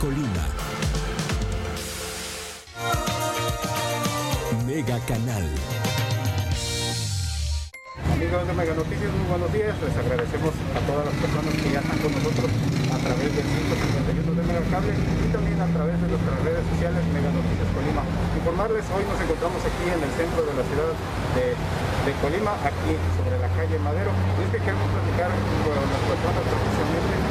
Colima. Mega Canal. Amigos de Mega Noticias, muy buenos días. Les agradecemos a todas las personas que ya están con nosotros a través del 551 de Mega Cable y también a través de nuestras redes sociales Mega Noticias Colima. Informarles, hoy nos encontramos aquí en el centro de la ciudad de, Colima, aquí sobre la calle Madero. Y es que queremos platicar con las personas precisamente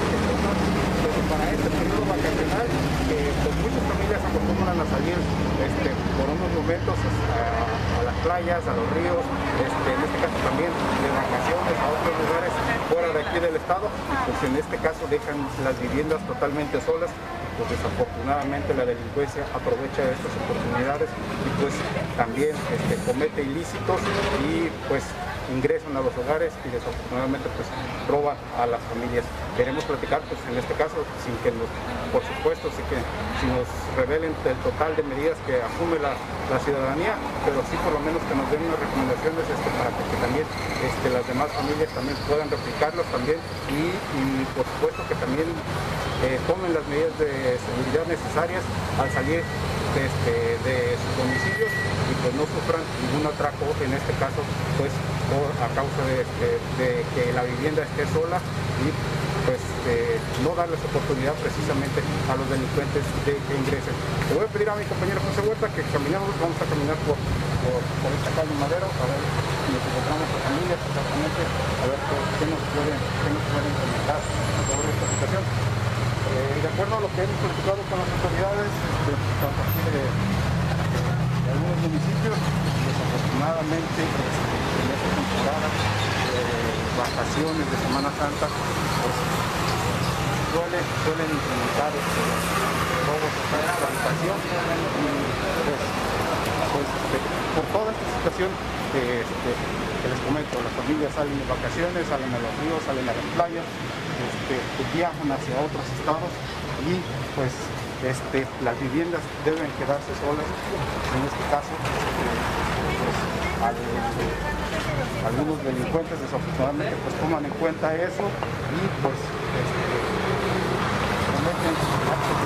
pues, para este periodo vacacional que pues, muchas familias acostumbran a salir este, por unos momentos a, a las playas, a los ríos, este, en este caso también de vacaciones a otros lugares fuera de aquí del estado, pues en este caso dejan las viviendas totalmente solas pues desafortunadamente la delincuencia aprovecha estas oportunidades y pues también este, comete ilícitos y pues ingresan a los hogares y desafortunadamente pues roban a las familias. Queremos platicar pues en este caso sin que nos, por supuesto, sin que si nos revelen el total de medidas que asume la, la ciudadanía, pero sí por lo menos que nos den unas recomendaciones este, para que, también este, las demás familias también puedan replicarlos también y, y por supuesto que también eh, tomen las medidas de seguridad necesarias al salir este, de sus domicilios y pues no sufran ningún atraco en este caso pues por, a causa de, este, que la vivienda esté sola y pues eh, no darles oportunidad precisamente a los delincuentes de que ingresen. Le voy a pedir a mi compañero José Huerta que caminamos, vamos a caminar por, por, esta calle Madero, a ver si nos encontramos a familias exactamente, a ver qué nos pueden, qué nos pueden comentar sobre esta situación. Eh, de acuerdo a lo que hemos platicado con las autoridades, aquí de, algunos municipios, desafortunadamente este, en esta temporada de vacaciones de Semana Santa, pues suele, suelen incrementar este, robos de la y pues, este, que les comento, las familias salen de vacaciones, salen a los ríos, salen a las playas, este, viajan hacia otros estados y pues este, las viviendas deben quedarse solas. En este caso, este, pues, al- algunos delincuentes desafortunadamente pues toman en cuenta eso y pues este, cometen actos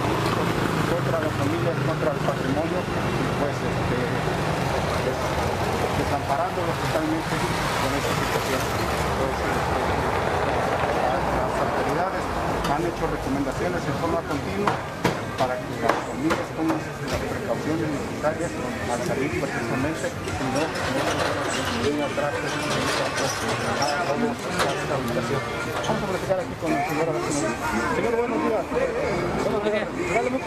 contra las familias, contra el patrimonio y pues este, pues, desamparándolos totalmente con esta situación. Pues, este, la- las autoridades han hecho recomendaciones en forma continua para que las familias tomen las necesarias al salir precisamente no ningún robo a esta habitación. Vamos a platicar aquí con el señor. Señor. Buenos días.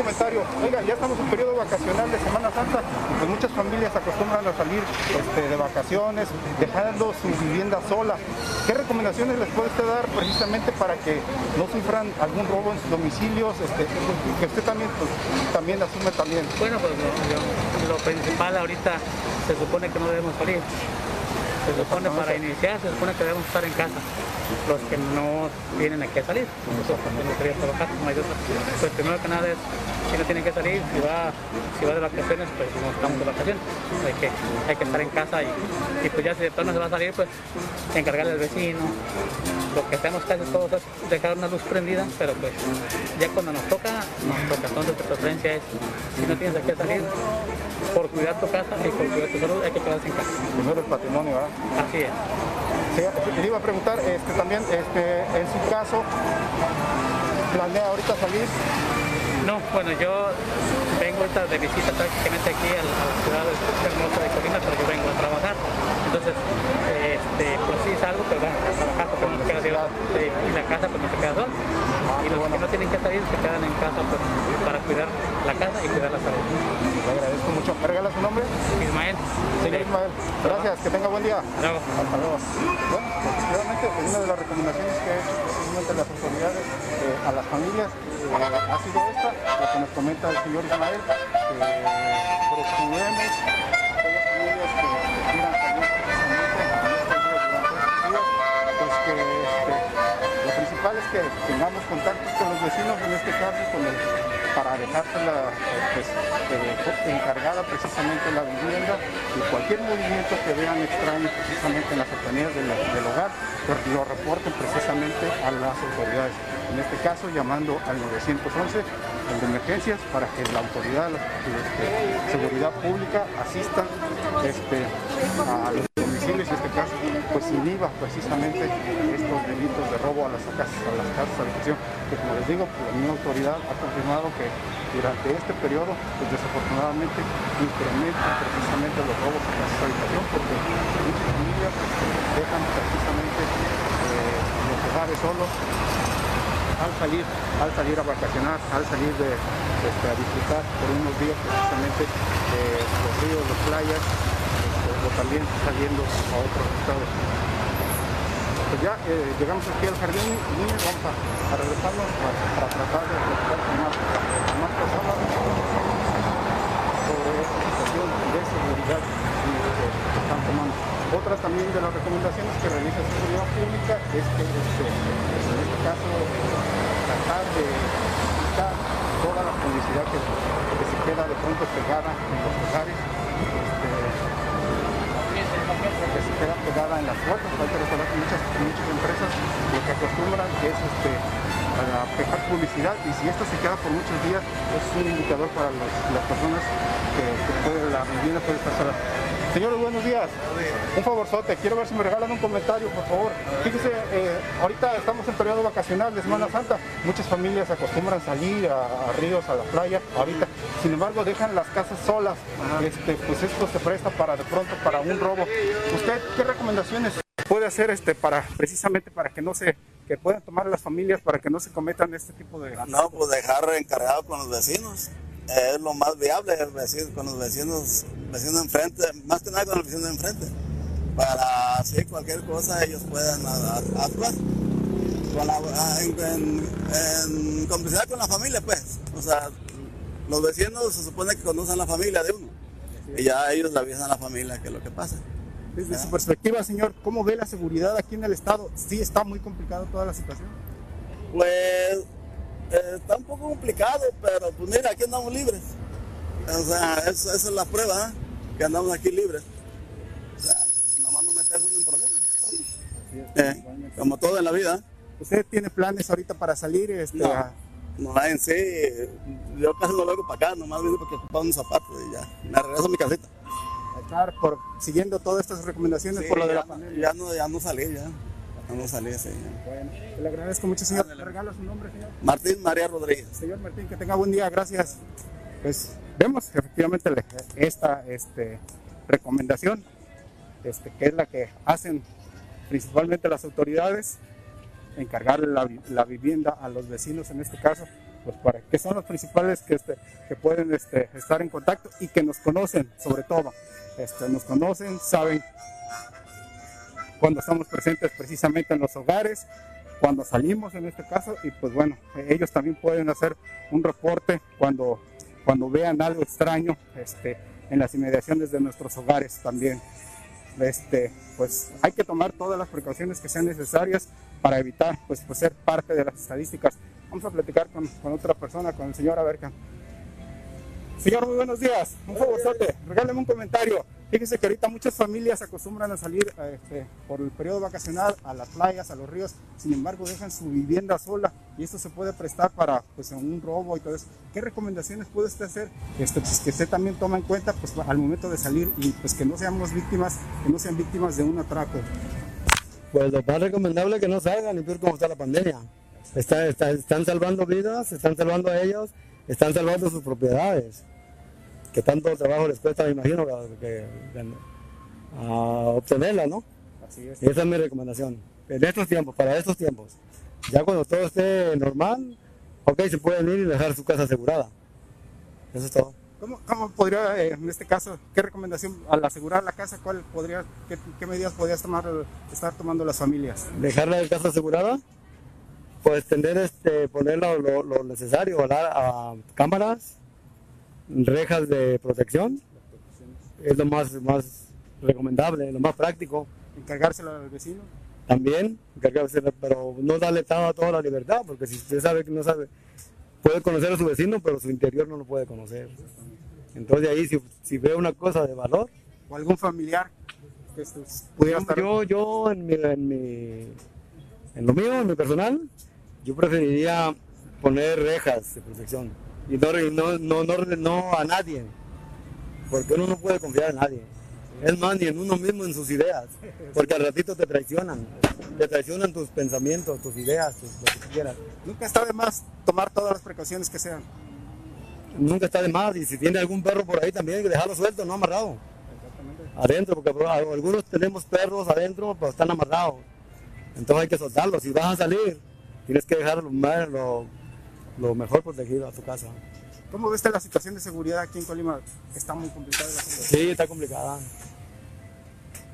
Oiga, ya estamos en periodo vacacional de Semana Santa pues muchas familias acostumbran a salir este, de vacaciones dejando su vivienda sola. ¿Qué recomendaciones les puede usted dar precisamente para que no sufran algún robo en sus domicilios? Este, que usted también, pues, también asume también. Bueno, pues lo principal ahorita se supone que no debemos salir. Se supone para iniciar, se supone que debemos estar en casa. Los que no tienen a qué salir. Nosotros no quería trabajar, no hay otra. Pues primero que nada es, si no tienen que salir, si va, si va de vacaciones, pues no estamos de vacaciones. Hay que, hay que estar en casa y, y pues ya si de todo no se va a salir, pues encargarle al vecino. Lo que hacemos casi todos es dejar una luz prendida, pero pues ya cuando nos toca, nos toca. Entonces la preferencia es, si no tienes a qué salir, por cuidar tu casa y por cuidar tu salud, hay que quedarse en casa. Primero el patrimonio, ¿verdad? Así es. Sí, le iba a preguntar, este, también, este, en su caso, ¿planea ahorita salir? No, bueno, yo vengo ahorita de visita prácticamente aquí a la, ciudad hermosa de Colima, pero yo vengo a trabajar. Entonces, este, pues sí salgo, pero bueno, trabajar porque no queda y la casa pues no se queda sola. Y los que no tienen que salir se quedan en casa pues, para cuidar la casa y cuidar la salud. Le agradezco mucho. ¿Me regala su nombre? Ismael. Señor Ismael, gracias, que tenga buen día. Luego. Hasta luego. Bueno, pues pues, una de las recomendaciones que ha hecho precisamente las autoridades eh, a las familias eh, ha sido esta, lo que nos comenta el señor Ismael, que procuremos que tengamos contactos con los vecinos, en este caso para dejársela pues, eh, encargada precisamente la vivienda y cualquier movimiento que vean extraño precisamente en las cercanías del, del hogar, pues lo reporten precisamente a las autoridades. En este caso llamando al 911, al de emergencias, para que la autoridad de este, seguridad pública asista este, a los domicilios, en este caso, pues inhiba precisamente estos delitos de robo a las casas, a las casas de habitación, que como les digo, la misma autoridad ha confirmado que durante este periodo, pues desafortunadamente incrementan precisamente los robos a casas de habitación, porque muchas familias dejan precisamente eh, los hogares solos al salir, al salir a vacacionar, al salir de, este, a disfrutar por unos días precisamente eh, los ríos, las playas, este, o también saliendo a otros estados. Pues ya eh, llegamos aquí al jardín y vamos a, a para, tratar de platicar con más, más personas sobre esta situación de seguridad que están tomando. Otras también de las recomendaciones que realiza Seguridad Pública es que este, en este caso tratar de quitar toda la publicidad que, se queda de pronto pegada en los hogares, este, que se queda pegada en las puertas. Hay que recordar que muchas, muchas empresas lo que acostumbran es este, a pegar publicidad y si esto se queda por muchos días es un indicador para las personas que, la vivienda puede estar sola. Señores, buenos días. Un favorzote, quiero ver si me regalan un comentario, por favor. Fíjese, eh, ahorita estamos en periodo vacacional de Semana Santa. Muchas familias acostumbran salir a, a, ríos, a la playa, ahorita. Sin embargo, dejan las casas solas. Este, pues esto se presta para de pronto para un robo. ¿Usted qué recomendaciones puede hacer este para precisamente para que no se que puedan tomar las familias para que no se cometan este tipo de no pues dejar encargado con los vecinos es lo más viable con los vecinos, vecinos enfrente, más que nada con los vecinos de enfrente, para así cualquier cosa ellos puedan actuar. Con la, en, en, en, complicidad con la familia, pues. O sea, los vecinos se supone que conocen la familia de uno. Y ya ellos le avisan a la familia que es lo que pasa. Desde su perspectiva, señor, ¿cómo ve la seguridad aquí en el estado? ¿Sí está muy complicado toda la situación? Pues eh, está un poco complicado, pero pues mira, aquí andamos libres. O sea, esa, esa es la prueba, ¿eh? que andamos aquí libres. O sea, nomás no meterse en un problema. Eh, como todo en la vida. ¿Usted tiene planes ahorita para salir? Este, no, a... no en sí, yo casi no vengo para acá, nomás vine porque ocupaba unos zapatos y ya, me regreso a mi casita. Estar por, siguiendo todas estas recomendaciones Sí, por lo de ya, la pandemia. ya no, ya no salí, ya. Ya no salí, sí. Bueno, le agradezco mucho, señor. ¿Le regalo su nombre, señor? Martín María Rodríguez. Señor Martín, que tenga buen día, gracias. Pues vemos efectivamente esta este, recomendación, este, que es la que hacen principalmente las autoridades, encargarle la, la vivienda a los vecinos en este caso, pues para que son los principales que, este, que pueden este, estar en contacto y que nos conocen sobre todo, este, nos conocen, saben cuando estamos presentes precisamente en los hogares, cuando salimos en este caso y pues bueno, ellos también pueden hacer un reporte cuando, cuando vean algo extraño este, en las inmediaciones de nuestros hogares también. Este, pues hay que tomar todas las precauciones que sean necesarias para evitar pues, pues ser parte de las estadísticas. Vamos a platicar con, con otra persona, con el señor Abercan. Señor, muy buenos días. Un favorzote, regáleme un comentario. Fíjese que ahorita muchas familias acostumbran a salir este, por el periodo vacacional a las playas, a los ríos, sin embargo dejan su vivienda sola y esto se puede prestar para pues, un robo y todo eso. ¿Qué recomendaciones puede usted hacer este, pues, que usted también toma en cuenta pues, al momento de salir y pues que no seamos víctimas, que no sean víctimas de un atraco? Pues lo más recomendable es que no salgan y peor como está la pandemia. Está- están salvando vidas, están salvando a ellos, están salvando sus propiedades. Que tanto trabajo les cuesta, me imagino, que, que- a obtenerla, ¿no? Así es. Y esa es mi recomendación. En estos tiempos, para estos tiempos. Ya cuando todo esté normal, ok, se pueden ir y dejar su casa asegurada. Eso es todo. ¿Cómo, cómo podría, eh, en este caso, qué recomendación al asegurar la casa, cuál podría, qué, qué medidas podrías tomar, estar tomando las familias? dejar la casa asegurada, pues tener este, poner lo, lo- necesario, ¿verdad? A cámaras, rejas de protección, es lo más, más recomendable, lo más práctico. Encargárselo al vecino. También, encargarse, pero no darle toda, toda la libertad, porque si usted sabe que no sabe, puede conocer a su vecino, pero su interior no lo puede conocer. Entonces ahí, si, si ve una cosa de valor, o algún familiar que pudiera estar. Yo, yo en, mi, en, mi- en lo mío, en mi personal, Yo preferiría poner rejas de protección y no, no, no, no, a nadie, porque uno no puede confiar en nadie. Es más, ni en uno mismo, en sus ideas, porque al ratito te traicionan, te traicionan tus pensamientos, tus ideas, lo que quieras. Nunca está de más tomar todas las precauciones que sean. Nunca está de más, y si tiene algún perro por ahí también, dejarlo suelto, no amarrado. Adentro, porque algunos tenemos perros adentro, pero están amarrados. Entonces hay que soltarlos. Si vas a salir, tienes que dejar lo, lo mejor protegido a tu casa. ¿Cómo ves la situación de seguridad aquí en Colima? Está muy complicada la Sí, está complicada.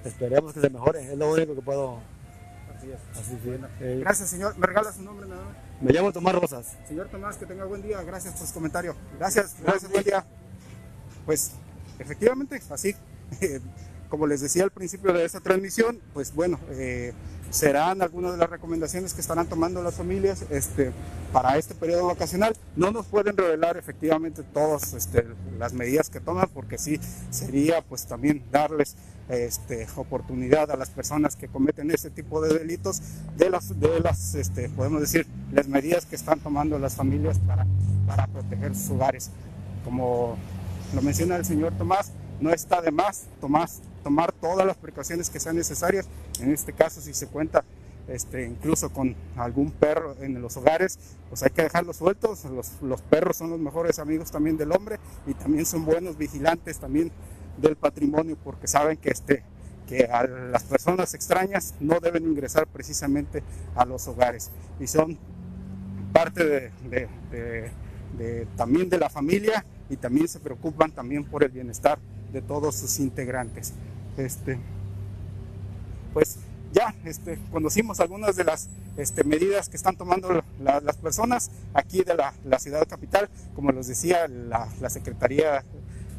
Esperemos que se mejore, es lo único que puedo. Así es. Así es. Gracias, señor. ¿Me regala su nombre nada más? Me llamo Tomás Rosas. Señor Tomás, que tenga buen día. Gracias por su comentario. Gracias, gracias, buen día. Pues, efectivamente, así. Como les decía al principio de esta transmisión, pues bueno, eh, serán algunas de las recomendaciones que estarán tomando las familias este, para este periodo vacacional. No nos pueden revelar efectivamente todas este, las medidas que toman porque sí sería pues también darles este, oportunidad a las personas que cometen este tipo de delitos de las, de las este, podemos decir, las medidas que están tomando las familias para, para proteger sus hogares. Como lo menciona el señor Tomás, no está de más Tomás tomar todas las precauciones que sean necesarias. En este caso, si se cuenta este, incluso con algún perro en los hogares, pues hay que dejarlos sueltos. Los, perros son los mejores amigos también del hombre y también son buenos vigilantes también del patrimonio porque saben que, este, que a las personas extrañas no deben ingresar precisamente a los hogares y son parte de, también de la familia y también se preocupan también por el bienestar de todos sus integrantes. Este, pues ya este, conocimos algunas de las este, medidas que están tomando las personas aquí de la, ciudad capital, como les decía, la, la Secretaría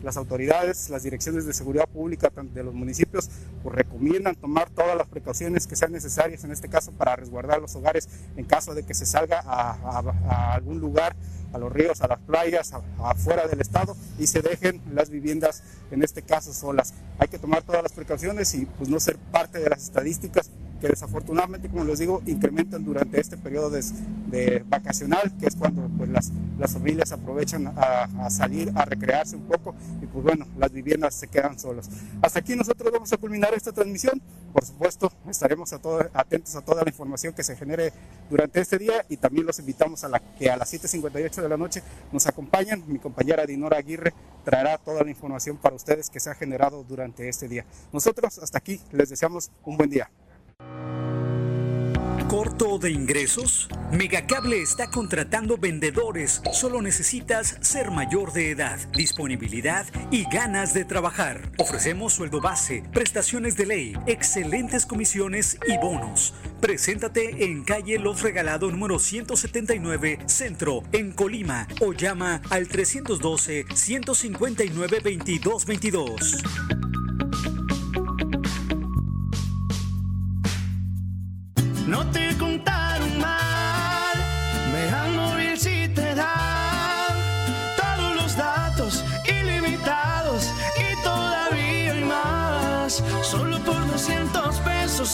las autoridades, las direcciones de seguridad pública de los municipios, pues recomiendan tomar todas las precauciones que sean necesarias, en este caso para resguardar los hogares en caso de que se salga a, algún lugar, a los ríos, a las playas, afuera del estado y se dejen las viviendas, en este caso solas. Hay que tomar todas las precauciones y pues no ser parte de las estadísticas que desafortunadamente, como les digo, incrementan durante este periodo de, vacacional, que es cuando pues, las, las familias aprovechan a, salir a recrearse un poco y pues bueno, las viviendas se quedan solas. Hasta aquí nosotros vamos a culminar esta transmisión. Por supuesto, estaremos a todo, atentos a toda la información que se genere durante este día y también los invitamos a la, que a las 7.58 de la noche nos acompañen. Mi compañera Dinora Aguirre traerá toda la información para ustedes que se ha generado durante este día. Nosotros hasta aquí les deseamos un buen día. ¿Corto de ingresos? Megacable está contratando vendedores. Solo necesitas ser mayor de edad, disponibilidad y ganas de trabajar. Ofrecemos sueldo base, prestaciones de ley, excelentes comisiones y bonos. Preséntate en calle Los Regalado número 179, Centro, en Colima, o llama al 312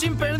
sin perder